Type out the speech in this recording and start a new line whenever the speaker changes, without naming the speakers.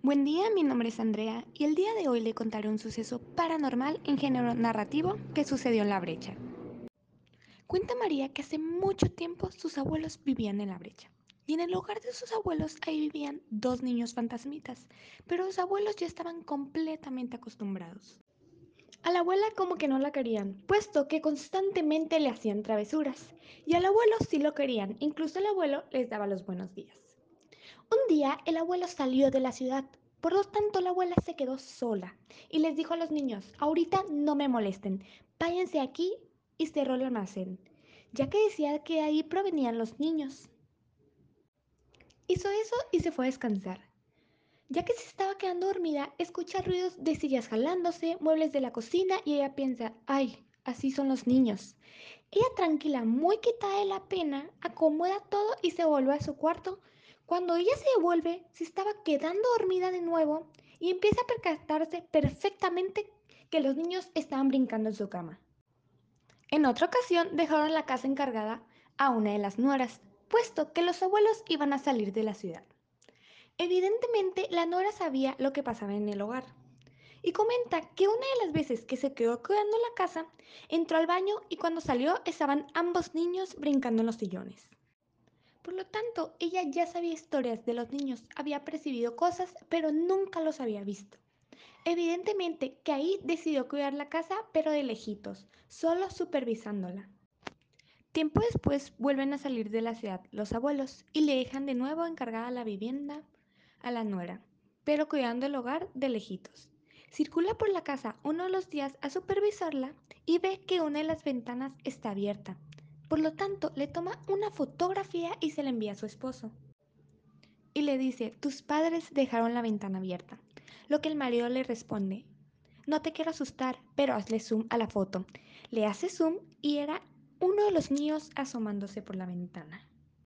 Buen día, mi nombre es Andrea y el día de hoy le contaré un suceso paranormal en género narrativo que sucedió en la brecha. Cuenta María que hace mucho tiempo sus abuelos vivían en la brecha y en el hogar de sus abuelos ahí vivían dos niños fantasmitas, pero los abuelos ya estaban completamente acostumbrados. A la abuela como que no la querían, puesto que constantemente le hacían travesuras, y al abuelo sí lo querían, incluso el abuelo les daba los buenos días. Día el abuelo salió de la ciudad, por lo tanto la abuela se quedó sola y les dijo a los niños, ahorita no me molesten, váyanse aquí y cerró el almacén, ya que decía que ahí provenían los niños. Hizo eso y se fue a descansar. Ya que se estaba quedando dormida, escucha ruidos de sillas jalándose, muebles de la cocina y ella piensa, ay, así son los niños. Ella tranquila, muy quitada de la pena, acomoda todo y se vuelve a su cuarto. Cuando ella se devuelve, se estaba quedando dormida de nuevo y empieza a percatarse perfectamente que los niños estaban brincando en su cama. En otra ocasión dejaron la casa encargada a una de las nueras, puesto que los abuelos iban a salir de la ciudad. Evidentemente, la nuera sabía lo que pasaba en el hogar y comenta que una de las veces que se quedó cuidando la casa, entró al baño y cuando salió estaban ambos niños brincando en los sillones. Por lo tanto, ella ya sabía historias de los niños, había percibido cosas, pero nunca los había visto. Evidentemente que ahí decidió cuidar la casa, pero de lejitos, solo supervisándola. Tiempo después vuelven a salir de la ciudad los abuelos y le dejan de nuevo encargada la vivienda a la nuera, pero cuidando el hogar de lejitos. Circula por la casa uno de los días a supervisarla y ve que una de las ventanas está abierta. Por lo tanto, le toma una fotografía y se la envía a su esposo. Y le dice, tus padres dejaron la ventana abierta. Lo que el marido le responde, no te quiero asustar, pero hazle zoom a la foto. Le hace zoom y era uno de los niños asomándose por la ventana.